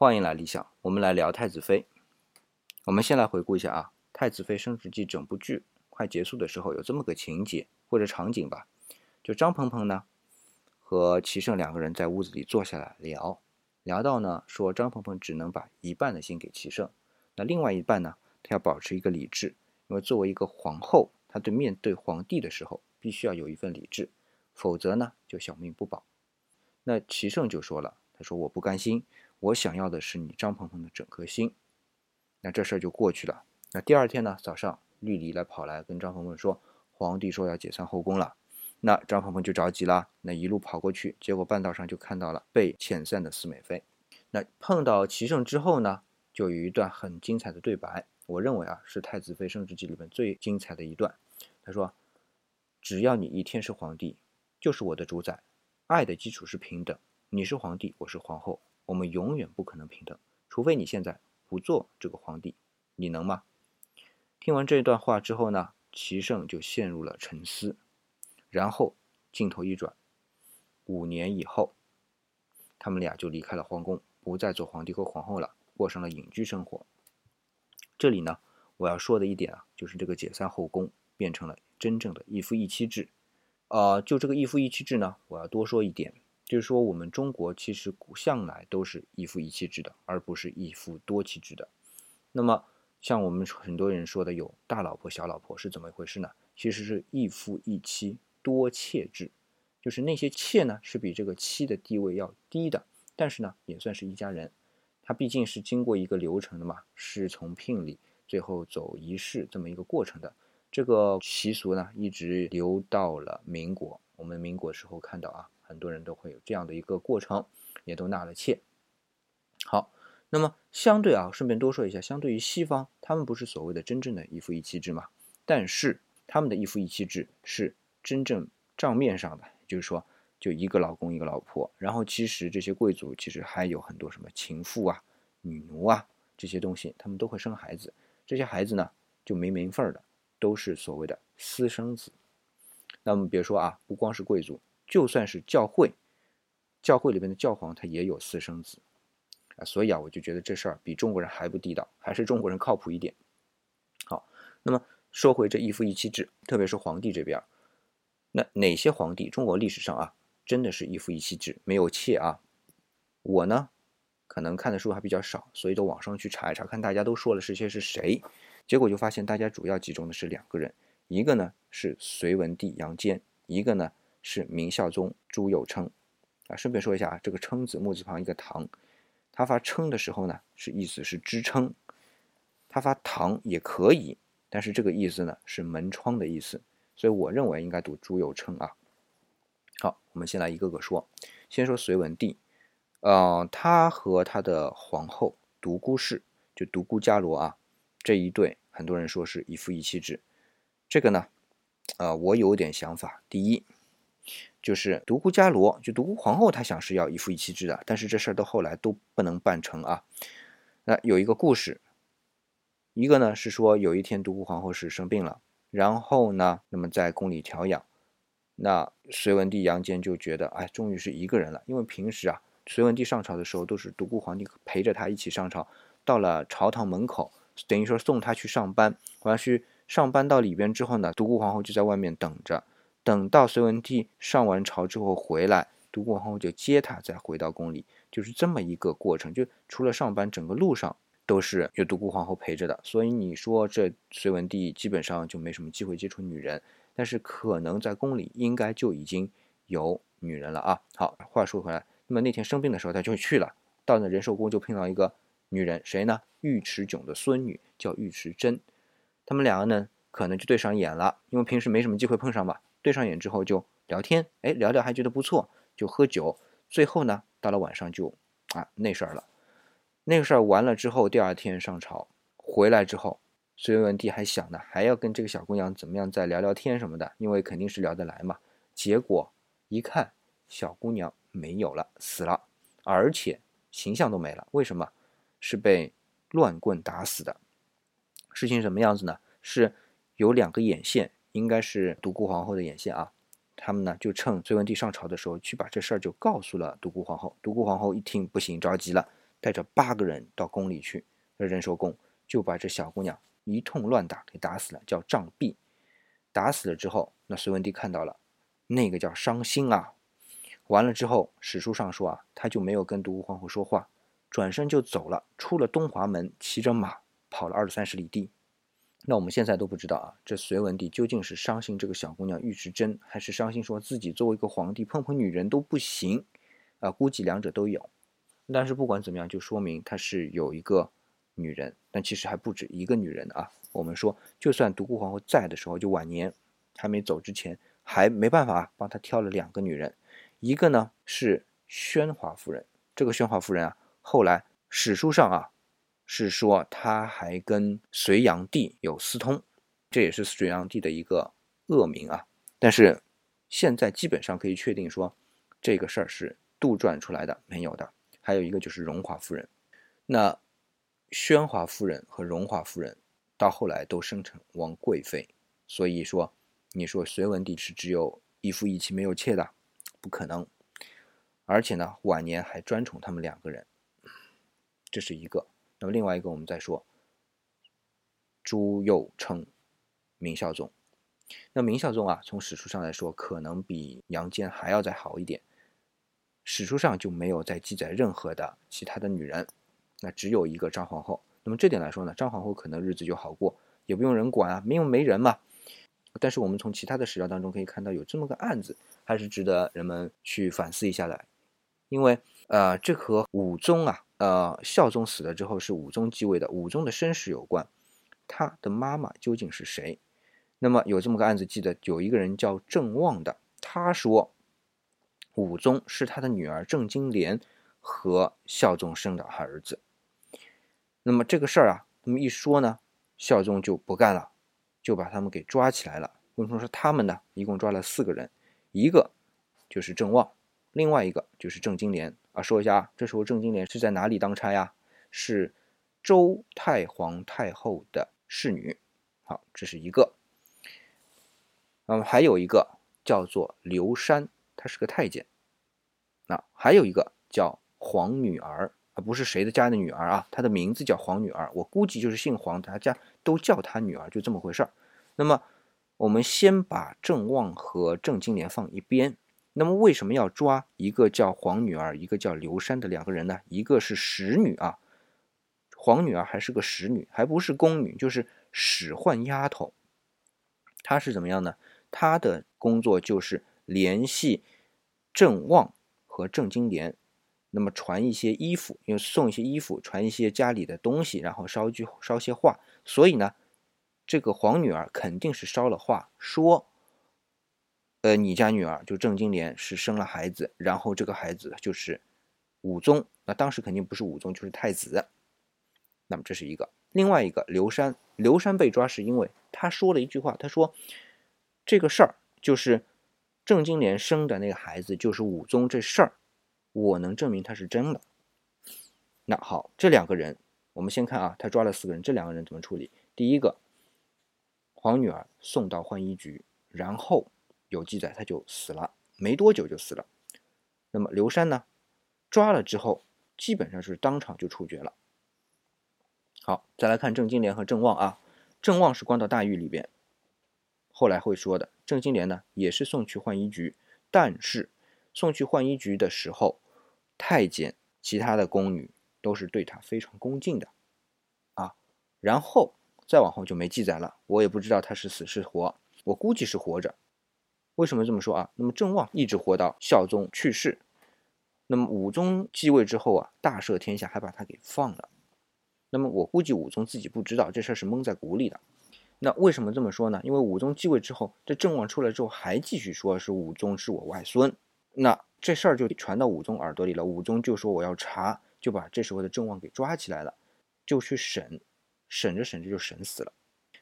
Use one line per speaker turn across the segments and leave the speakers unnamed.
欢迎来理想，我们来聊太子妃。我们先来回顾一下啊，《太子妃升职记》整部剧快结束的时候，有这么个情节或者场景吧，就张鹏鹏呢和齐胜两个人在屋子里坐下来聊，聊到呢说张鹏鹏只能把一半的心给齐胜，那另外一半呢，他要保持一个理智，因为作为一个皇后，她对面对皇帝的时候必须要有一份理智，否则呢就小命不保。那齐胜就说了，他说我不甘心。我想要的是你张鹏鹏的整颗心，那这事儿就过去了。那第二天呢，早上绿篱来跑来跟张鹏鹏说，皇帝说要解散后宫了。那张鹏鹏就着急了，那一路跑过去，结果半道上就看到了被遣散的司美妃。那碰到齐胜之后呢，就有一段很精彩的对白，我认为啊是《太子妃升职记》里面最精彩的一段。他说：“只要你一天是皇帝，就是我的主宰。爱的基础是平等，你是皇帝，我是皇后。”我们永远不可能平等，除非你现在不做这个皇帝，你能吗？听完这段话之后呢，齐晟就陷入了沉思，然后镜头一转，五年以后，他们俩就离开了皇宫，不再做皇帝和皇后了，过上了隐居生活。这里呢，我要说的一点啊，就是这个解散后宫变成了真正的一夫一妻制。啊，就这个一夫一妻制呢，我要多说一点。就是说，我们中国其实古向来都是一夫一妻制的，而不是一夫多妻制的。那么，像我们很多人说的有大老婆、小老婆是怎么一回事呢？其实是一夫一妻多妾制，就是那些妾呢是比这个妻的地位要低的，但是呢也算是一家人。它毕竟是经过一个流程的嘛，侍从、聘礼，最后走仪式这么一个过程的。这个习俗呢一直留到了民国。我们民国时候看到啊。很多人都会有这样的一个过程，也都纳了妾。好，那么相对啊，顺便多说一下，相对于西方，他们不是所谓的真正的一夫一妻制嘛？但是他们的一夫一妻制是真正账面上的，就是说就一个老公一个老婆。然后其实这些贵族其实还有很多什么情妇啊、女奴啊这些东西，他们都会生孩子。这些孩子呢就没名分的，都是所谓的私生子。那么别说啊，不光是贵族。就算是教会，教会里面的教皇他也有私生子啊，所以啊，我就觉得这事儿比中国人还不地道，还是中国人靠谱一点。好，那么说回这一夫一妻制，特别是皇帝这边，那哪些皇帝中国历史上啊，真的是一夫一妻制，没有妾啊？我呢，可能看的书还比较少，所以到网上去查一查，看大家都说了是些是谁，结果就发现大家主要集中的是两个人，一个呢是隋文帝杨坚，一个呢。是明孝宗朱佑樘，啊，顺便说一下啊，这个称字木字旁一个唐，他发称的时候呢，是意思是支撑，他发唐也可以，但是这个意思呢是门窗的意思，所以我认为应该读朱佑樘啊。好，我们先来一个个说，先说隋文帝，呃，他和他的皇后独孤氏，就独孤伽罗啊，这一对很多人说是一夫一妻制，这个呢，呃，我有点想法，第一。就是独孤伽罗，就独孤皇后，她想是要一夫一妻制的，但是这事儿到后来都不能办成啊。那有一个故事，一个呢是说有一天独孤皇后是生病了，然后呢，那么在宫里调养，那隋文帝杨坚就觉得，哎，终于是一个人了，因为平时啊，隋文帝上朝的时候都是独孤皇帝陪着他一起上朝，到了朝堂门口，等于说送他去上班，完去上班到里边之后呢，独孤皇后就在外面等着。等到隋文帝上完朝之后回来，独孤皇后就接他，再回到宫里，就是这么一个过程。就除了上班，整个路上都是有独孤皇后陪着的。所以你说这隋文帝基本上就没什么机会接触女人，但是可能在宫里应该就已经有女人了啊。好，话说回来，那么那天生病的时候，他就去了，到那仁寿宫就碰到一个女人，谁呢？尉迟迥的孙女叫尉迟珍，他们两个呢可能就对上眼了，因为平时没什么机会碰上吧。对上眼之后就聊天，哎，聊聊还觉得不错，就喝酒。最后呢，到了晚上就啊那事儿了。那个事儿完了之后，第二天上朝回来之后，隋文帝还想呢，还要跟这个小姑娘怎么样再聊聊天什么的，因为肯定是聊得来嘛。结果一看，小姑娘没有了，死了，而且形象都没了。为什么？是被乱棍打死的。事情什么样子呢？是有两个眼线。应该是独孤皇后的眼线啊，他们呢就趁隋文帝上朝的时候去把这事儿就告诉了独孤皇后。独孤皇后一听不行，着急了，带着八个人到宫里去，这仁寿宫就把这小姑娘一通乱打，给打死了，叫杖毙。打死了之后，那隋文帝看到了，那个叫伤心啊。完了之后，史书上说啊，他就没有跟独孤皇后说话，转身就走了，出了东华门，骑着马跑了二三十里地。那我们现在都不知道啊，这隋文帝究竟是伤心这个小姑娘尉迟真，还是伤心说自己作为一个皇帝碰碰女人都不行啊？估计两者都有。但是不管怎么样，就说明他是有一个女人，但其实还不止一个女人啊。我们说，就算独孤皇后在的时候，就晚年还没走之前，还没办法帮他挑了两个女人。一个呢是宣华夫人，这个宣华夫人啊，后来史书上啊是说他还跟隋炀帝有私通，这也是隋炀帝的一个恶名啊。但是现在基本上可以确定说这个事儿是杜撰出来的，没有的。还有一个就是荣华夫人，那宣华夫人和荣华夫人到后来都生成王贵妃，所以说你说隋文帝是只有一夫一妻没有妾的。不可能，而且呢，晚年还专宠他们两个人，这是一个。那么另外一个，我们再说朱佑称明孝宗。那明孝宗啊，从史书上来说，可能比杨坚还要再好一点。史书上就没有再记载任何的其他的女人，那只有一个张皇后。那么这点来说呢，张皇后可能日子就好过，也不用人管啊，没有没人嘛。但是我们从其他的史料当中可以看到，有这么个案子，还是值得人们去反思一下的。因为，呃，这和武宗啊，呃，孝宗死了之后是武宗继位的，武宗的身世有关。他的妈妈究竟是谁？那么有这么个案子，记得有一个人叫郑旺的，他说武宗是他的女儿郑金莲和孝宗生的儿子。那么这个事儿啊，那么一说呢，孝宗就不干了。就把他们给抓起来了。为什么说他们呢？一共抓了四个人，一个就是郑旺，另外一个就是郑金莲啊。说一下啊，这时候郑金莲是在哪里当差呀？是周太皇太后的侍女。好，这是一个。那么还有一个叫做刘山，他是个太监。那还有一个叫皇女儿啊。不是谁的家的女儿啊，她的名字叫皇女儿，我估计就是姓黄，大家都叫她女儿，就这么回事儿。那么，我们先把郑旺和郑金莲放一边。那么，为什么要抓一个叫黄女儿，一个叫刘山的两个人呢？一个是使女啊，黄女儿还是个使女，还不是宫女，就是使唤丫头。她是怎么样呢？她的工作就是联系郑旺和郑金莲。那么传一些衣服，因为送一些衣服，传一些家里的东西，然后捎句捎些话。所以呢，这个黄女儿肯定是捎了话，说，呃，你家女儿就郑金莲是生了孩子，然后这个孩子就是武宗。那当时肯定不是武宗，就是太子。那么这是一个，另外一个刘山，刘山被抓是因为他说了一句话，他说这个事儿就是郑金莲生的那个孩子就是武宗这事儿。我能证明他是真的。那好，这两个人，我们先看啊，他抓了四个人，这两个人怎么处理？第一个，皇女儿送到浣衣局，然后有记载他就死了，没多久就死了。那么刘山呢，抓了之后，基本上是当场就处决了。好，再来看郑金莲和郑旺啊，郑旺是关到大狱里边，后来会说的。郑金莲呢，也是送去浣衣局，但是送去浣衣局的时候。太监、其他的宫女都是对他非常恭敬的，啊，然后再往后就没记载了，我也不知道他是死是活，我估计是活着。为什么这么说啊？那么郑旺一直活到孝宗去世，那么武宗继位之后啊，大赦天下，还把他给放了。那么我估计武宗自己不知道这事儿是蒙在鼓里的。那为什么这么说呢？因为武宗继位之后，这郑旺出来之后还继续说是武宗是我外孙，那。这事儿就传到武宗耳朵里了，武宗就说我要查，就把这时候的郑旺给抓起来了，就去审，审着审着就审死了。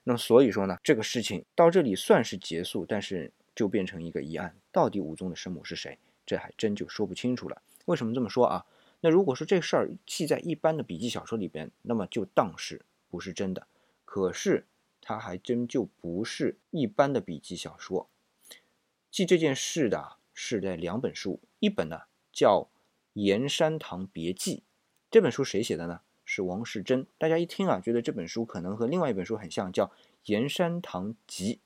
那么所以说呢，这个事情到这里算是结束，但是就变成一个疑案，到底武宗的生母是谁？这还真就说不清楚了。为什么这么说啊？那如果说这事儿记在一般的笔记小说里边，那么就当是不是真的。可是它还真就不是一般的笔记小说，记这件事的。是在两本书，一本呢叫《盐山堂别记》，这本书谁写的呢？是王世贞。大家一听啊，觉得这本书可能和另外一本书很像，叫《盐山堂集》。《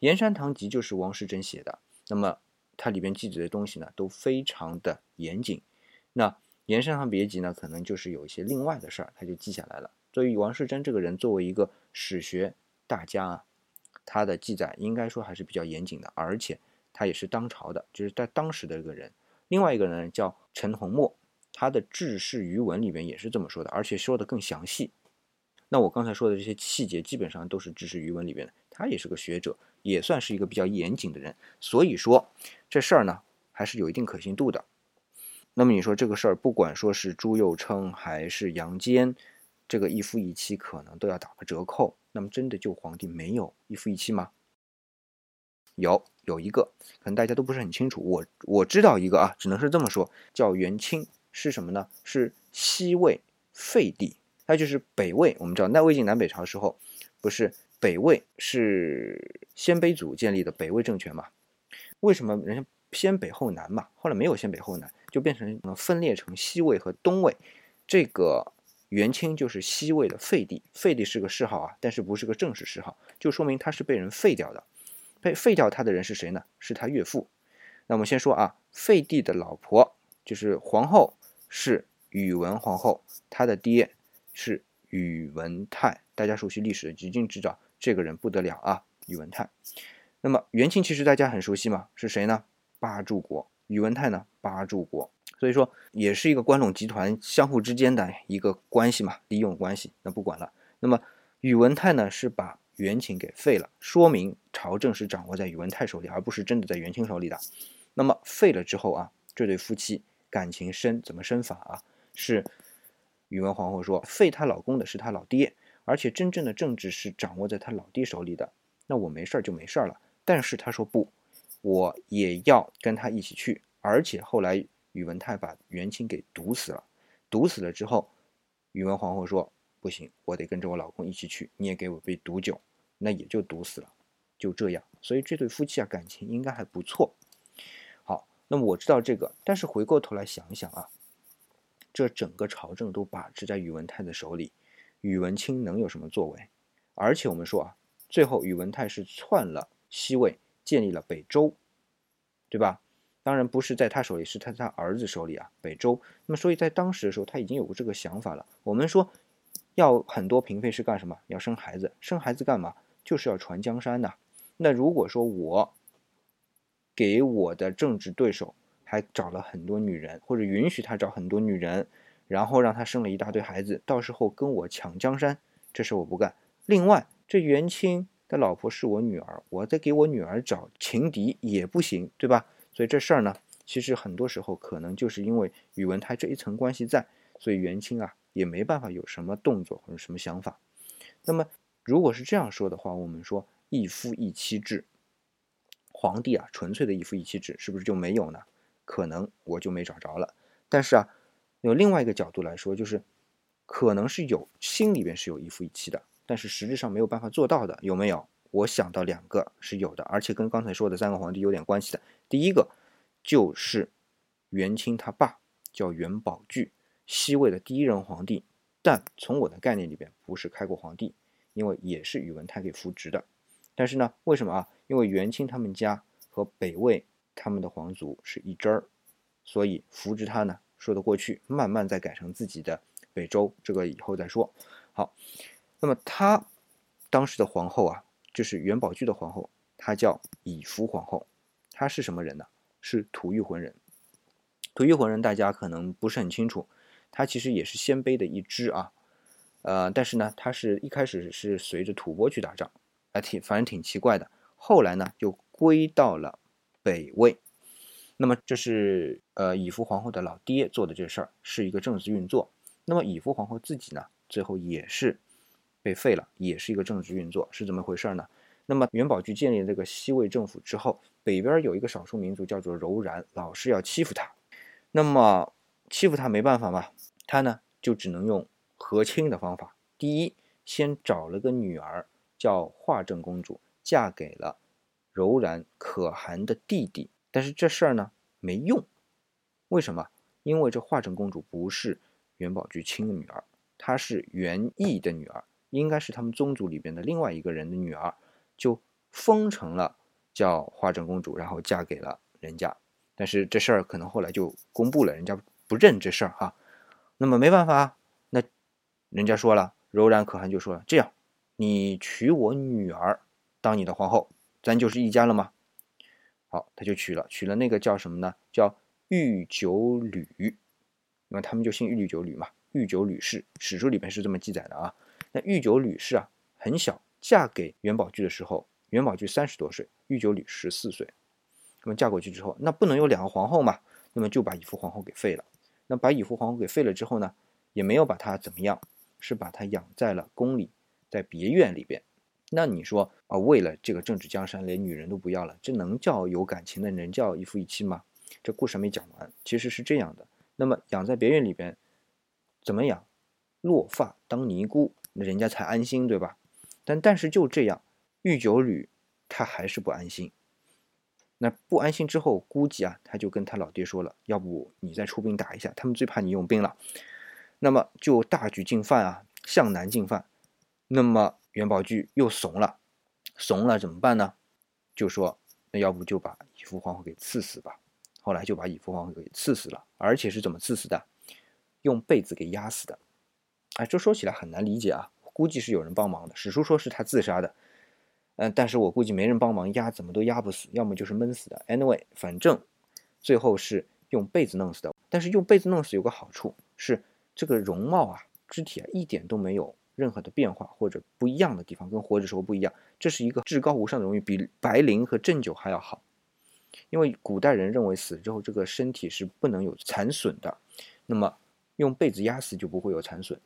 盐山堂集》就是王世贞写的。那么它里边记载的东西呢，都非常的严谨。那《盐山堂别集》呢，可能就是有一些另外的事儿，他就记下来了。所以王世贞这个人作为一个史学大家啊，他的记载应该说还是比较严谨的，而且他也是当朝的，就是在当时的一个人。另外一个人叫陈洪谟，他的《治世余文》里面也是这么说的，而且说的更详细。那我刚才说的这些细节，基本上都是《知识余文》里面的。他也是个学者，也算是一个比较严谨的人。所以说这事儿呢，还是有一定可信度的。那么你说这个事儿，不管说是朱佑称还是杨坚，这个一夫一妻可能都要打个折扣。那么真的就皇帝没有一夫一妻吗？有，有一个，可能大家都不是很清楚。我我知道一个啊，只能是这么说，叫元钦，是什么呢？是西魏废帝，那就是北魏。我们知道，那魏晋南北朝时候，不是北魏是鲜卑族建立的北魏政权嘛？为什么人家先北后南嘛？后来没有先北后南，就变成分裂成西魏和东魏。这个。元清就是西魏的废帝，废帝是个谥号啊，但是不是个正式谥号，就说明他是被人废掉的。被废掉他的人是谁呢？是他岳父。那我们先说啊，废帝的老婆就是皇后，是宇文皇后，她的爹是宇文泰。大家熟悉历史的一定知道这个人不得了啊，宇文泰。那么元钦其实大家很熟悉嘛，是谁呢？八柱国。宇文泰呢？八柱国。所以说，也是一个关陇集团相互之间的一个关系嘛，利用关系。那不管了。那么宇文泰呢，是把元钦给废了，说明朝政是掌握在宇文泰手里，而不是真的在元钦手里的。那么废了之后啊，这对夫妻感情深，怎么深法啊？是宇文皇后说，废她老公的是她老爹，而且真正的政治是掌握在她老爹手里的。那我没事儿就没事儿了。但是他说不，我也要跟他一起去，而且后来。宇文泰把元钦给毒死了，毒死了之后，宇文皇后说：“不行，我得跟着我老公一起去，你也给我杯毒酒。”那也就毒死了，就这样。所以这对夫妻啊，感情应该还不错。好，那么我知道这个，但是回过头来想一想啊，这整个朝政都把持在宇文泰的手里，宇文钦能有什么作为？而且我们说啊，最后宇文泰是篡了西魏，建立了北周，对吧？当然不是在他手里，是他他儿子手里啊，北周。那么，所以在当时的时候，他已经有过这个想法了。我们说，要很多嫔妃是干什么？要生孩子，生孩子干嘛？就是要传江山呐。那如果说我给我的政治对手还找了很多女人，或者允许他找很多女人，然后让他生了一大堆孩子，到时候跟我抢江山，这事我不干。另外，这元钦的老婆是我女儿，我再给我女儿找情敌也不行，对吧？所以这事儿呢，其实很多时候可能就是因为宇文泰这一层关系在，所以元钦啊也没办法有什么动作或者什么想法。那么如果是这样说的话，我们说一夫一妻制，皇帝啊纯粹的一夫一妻制是不是就没有呢？可能我就没找着了。但是啊，有另外一个角度来说，就是可能是有心里边是有一夫一妻的，但是实质上没有办法做到的，有没有？我想到两个是有的，而且跟刚才说的三个皇帝有点关系的。第一个就是元清他爸叫元宝炬，西魏的第一任皇帝，但从我的概念里边不是开国皇帝，因为也是宇文泰给扶植的。但是呢，为什么啊？因为元清他们家和北魏他们的皇族是一支儿，所以扶植他呢说得过去。慢慢再改成自己的北周，这个以后再说。好，那么他当时的皇后啊。就是元宝炬的皇后，她叫以福皇后，她是什么人呢？是吐谷浑人。吐谷浑人大家可能不是很清楚，他其实也是鲜卑的一支啊，呃，但是呢，他是一开始是随着吐蕃去打仗，啊，挺反正挺奇怪的。后来呢，就归到了北魏。那么这是呃以夫皇后的老爹做的这事儿，是一个政治运作。那么以夫皇后自己呢，最后也是。被废了，也是一个政治运作，是怎么回事呢？那么元宝炬建立这个西魏政府之后，北边有一个少数民族叫做柔然，老是要欺负他。那么欺负他没办法嘛，他呢就只能用和亲的方法。第一，先找了个女儿叫华正公主，嫁给了柔然可汗的弟弟。但是这事儿呢没用，为什么？因为这华正公主不是元宝炬亲的女儿，她是元义的女儿，应该是他们宗族里边的另外一个人的女儿，就封成了叫花正公主，然后嫁给了人家。但是这事儿可能后来就公布了，人家不认这事儿哈。那么没办法，那人家说了，柔然可汗就说了，这样，你娶我女儿当你的皇后，咱就是一家了吗？好，他就娶了，娶了那个叫什么呢？叫御九吕。那么他们就姓御九吕嘛，御九吕氏，史书里面是这么记载的啊。那御九吕氏啊，很小，嫁给元宝炬的时候，元宝炬三十多岁，御九吕十四岁。那么嫁过去之后，那不能有两个皇后嘛？那么就把以父皇后给废了。那把以父皇后给废了之后呢，也没有把她怎么样，是把她养在了宫里，在别院里边。那你说啊，为了这个政治江山，连女人都不要了，这能叫有感情的，能叫一夫一妻吗？这故事还没讲完，其实是这样的。那么养在别院里边，怎么养？落发当尼姑，那人家才安心，对吧？但但是就这样，御九吕他还是不安心。那不安心之后，估计啊，他就跟他老爹说了，要不你再出兵打一下，他们最怕你用兵了。那么就大举进犯啊，向南进犯。那么元宝炬又怂了，怂了怎么办呢？就说那要不就把以父皇后给赐死吧。后来就把以父皇后给赐死了，而且是怎么赐死的？用被子给压死的。哎，这说起来很难理解啊，估计是有人帮忙的。史书说是他自杀的。嗯，但是我估计没人帮忙压，怎么都压不死，要么就是闷死的。Anyway，反正最后是用被子弄死的。但是用被子弄死有个好处，是这个容貌啊、肢体啊一点都没有任何的变化或者不一样的地方，跟活着时候不一样。这是一个至高无上的荣誉，比白灵和鸩酒还要好。因为古代人认为死之后这个身体是不能有残损的，那么用被子压死就不会有残损。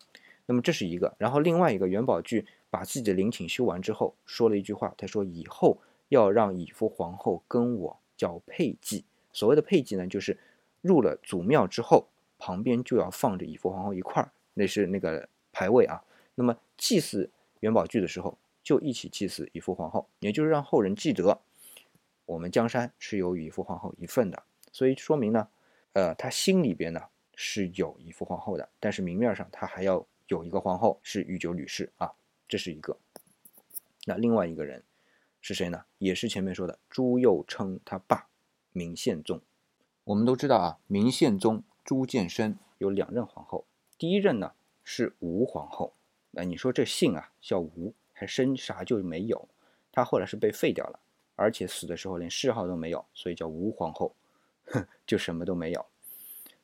那么这是一个，然后另外一个元宝炬。把自己的陵寝修完之后，说了一句话，他说：“以后要让以夫皇后跟我叫配祭。所谓的配祭呢，就是入了祖庙之后，旁边就要放着以夫皇后一块儿，那是那个牌位啊。那么祭祀元宝炬的时候，就一起祭祀以父皇后，也就是让后人记得我们江山是有以父皇后一份的。所以说明呢，呃，他心里边呢是有以夫皇后的，但是明面上他还要有一个皇后是御九吕氏啊。”这是一个，那另外一个人是谁呢？也是前面说的朱佑称他爸明宪宗。我们都知道啊，明宪宗朱见深有两任皇后，第一任呢是吴皇后。那你说这姓啊叫吴，还生啥就没有？他后来是被废掉了，而且死的时候连谥号都没有，所以叫吴皇后，哼，就什么都没有。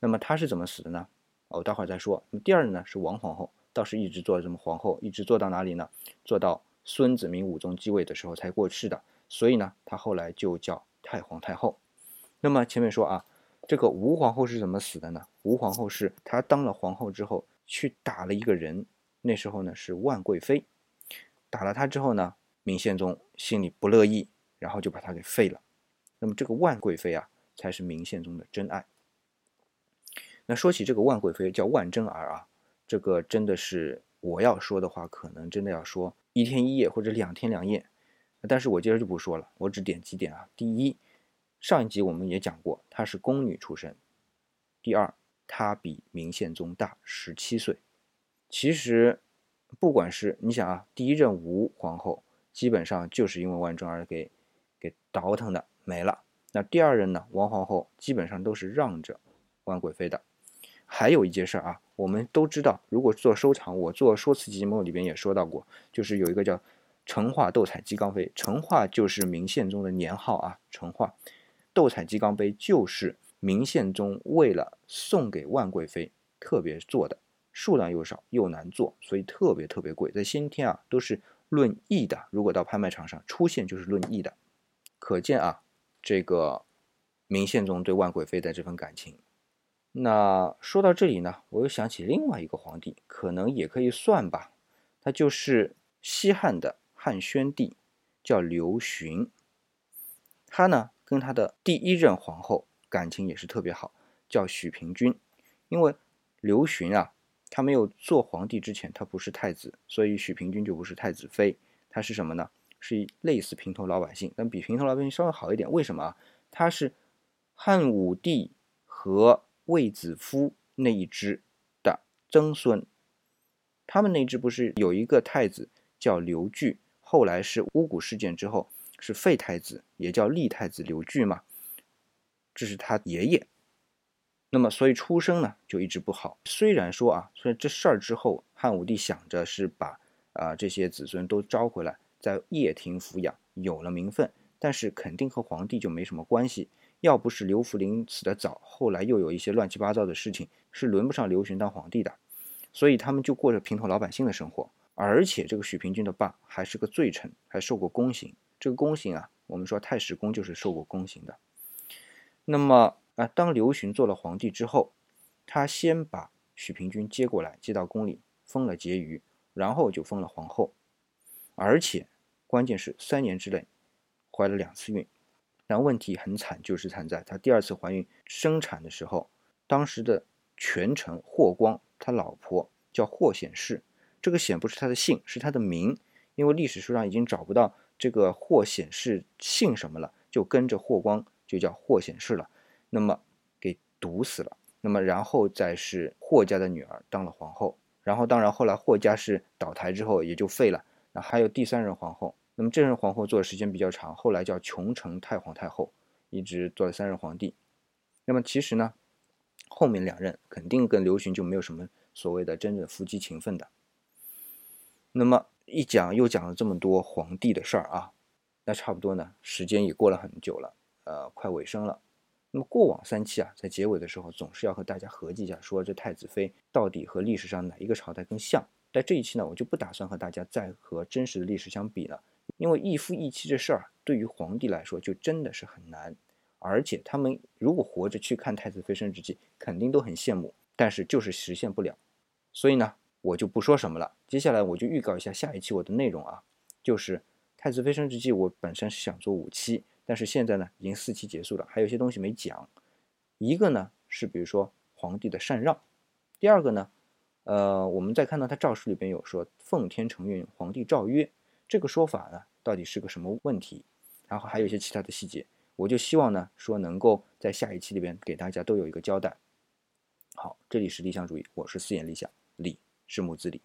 那么他是怎么死的呢？我待会儿再说。那么第二呢是王皇后。倒是一直做这么皇后，一直做到哪里呢？做到孙子明武宗继位的时候才过世的。所以呢，她后来就叫太皇太后。那么前面说啊，这个吴皇后是怎么死的呢？吴皇后是她当了皇后之后去打了一个人，那时候呢是万贵妃，打了她之后呢，明宪宗心里不乐意，然后就把她给废了。那么这个万贵妃啊，才是明宪宗的真爱。那说起这个万贵妃，叫万贞儿啊。这个真的是我要说的话，可能真的要说一天一夜或者两天两夜，但是我接着就不说了，我只点几点啊。第一，上一集我们也讲过，她是宫女出身；第二，她比明宪宗大十七岁。其实，不管是你想啊，第一任吴皇后基本上就是因为万贞儿给给倒腾的没了，那第二任呢，王皇后基本上都是让着万贵妃的。还有一件事啊，我们都知道，如果做收藏，我做说辞节目里边也说到过，就是有一个叫成化斗彩鸡缸杯，成化就是明宪宗的年号啊，成化斗彩鸡缸杯就是明宪宗为了送给万贵妃特别做的，数量又少又难做，所以特别特别贵，在先天啊都是论亿的，如果到拍卖场上出现就是论亿的，可见啊这个明宪宗对万贵妃的这份感情。那说到这里呢，我又想起另外一个皇帝，可能也可以算吧。他就是西汉的汉宣帝，叫刘询。他呢跟他的第一任皇后感情也是特别好，叫许平君。因为刘询啊，他没有做皇帝之前，他不是太子，所以许平君就不是太子妃，他是什么呢？是类似平头老百姓，但比平头老百姓稍微好一点。为什么？他是汉武帝和卫子夫那一支的曾孙。他们那支不是有一个太子叫刘据，后来是巫蛊事件之后是废太子，也叫立太子刘据嘛，这是他爷爷。那么所以出生呢就一直不好。虽然说啊，虽然这事儿之后汉武帝想着是把啊这些子孙都招回来，在掖庭抚养，有了名分，但是肯定和皇帝就没什么关系。要不是刘弗陵死得早，后来又有一些乱七八糟的事情，是轮不上刘询当皇帝的。所以他们就过着平头老百姓的生活，而且这个许平君的爸还是个罪臣，还受过宫刑。这个宫刑啊，我们说太史公就是受过宫刑的。那么啊，当刘询做了皇帝之后，他先把许平君接过来，接到宫里封了婕妤，然后就封了皇后，而且关键是三年之内怀了两次孕。但问题很惨，就是惨在她第二次怀孕生产的时候，当时的权臣霍光。他老婆叫霍显氏，这个显不是他的姓，是他的名，因为历史书上已经找不到这个霍显氏姓什么了，就跟着霍光就叫霍显氏了。那么给毒死了。那么然后再是霍家的女儿当了皇后，然后当然后来霍家是倒台之后也就废了。那还有第三任皇后，那么这任皇后做的时间比较长，后来叫琼城太皇太后，一直做了三任皇帝。那么其实呢？后面两任肯定跟刘询就没有什么所谓的真正夫妻情分的。那么一讲又讲了这么多皇帝的事儿啊，那差不多呢，时间也过了很久了，呃，快尾声了。那么过往三期啊，在结尾的时候总是要和大家合计一下，说这太子妃到底和历史上哪一个朝代更像。在这一期呢，我就不打算和大家再和真实的历史相比了，因为一夫一妻这事儿对于皇帝来说就真的是很难。而且他们如果活着去看太子妃升职记，肯定都很羡慕，但是就是实现不了。所以呢，我就不说什么了。接下来我就预告一下下一期我的内容啊，就是太子妃升职记。我本身是想做五期，但是现在呢已经四期结束了，还有些东西没讲。一个呢是比如说皇帝的禅让，第二个呢，呃，我们再看到他诏书里边有说奉天承运，皇帝诏曰，这个说法呢到底是个什么问题？然后还有一些其他的细节。我就希望呢，说能够在下一期里边给大家都有一个交代。好，这里是理想主义，我是四眼理想，理是木子李。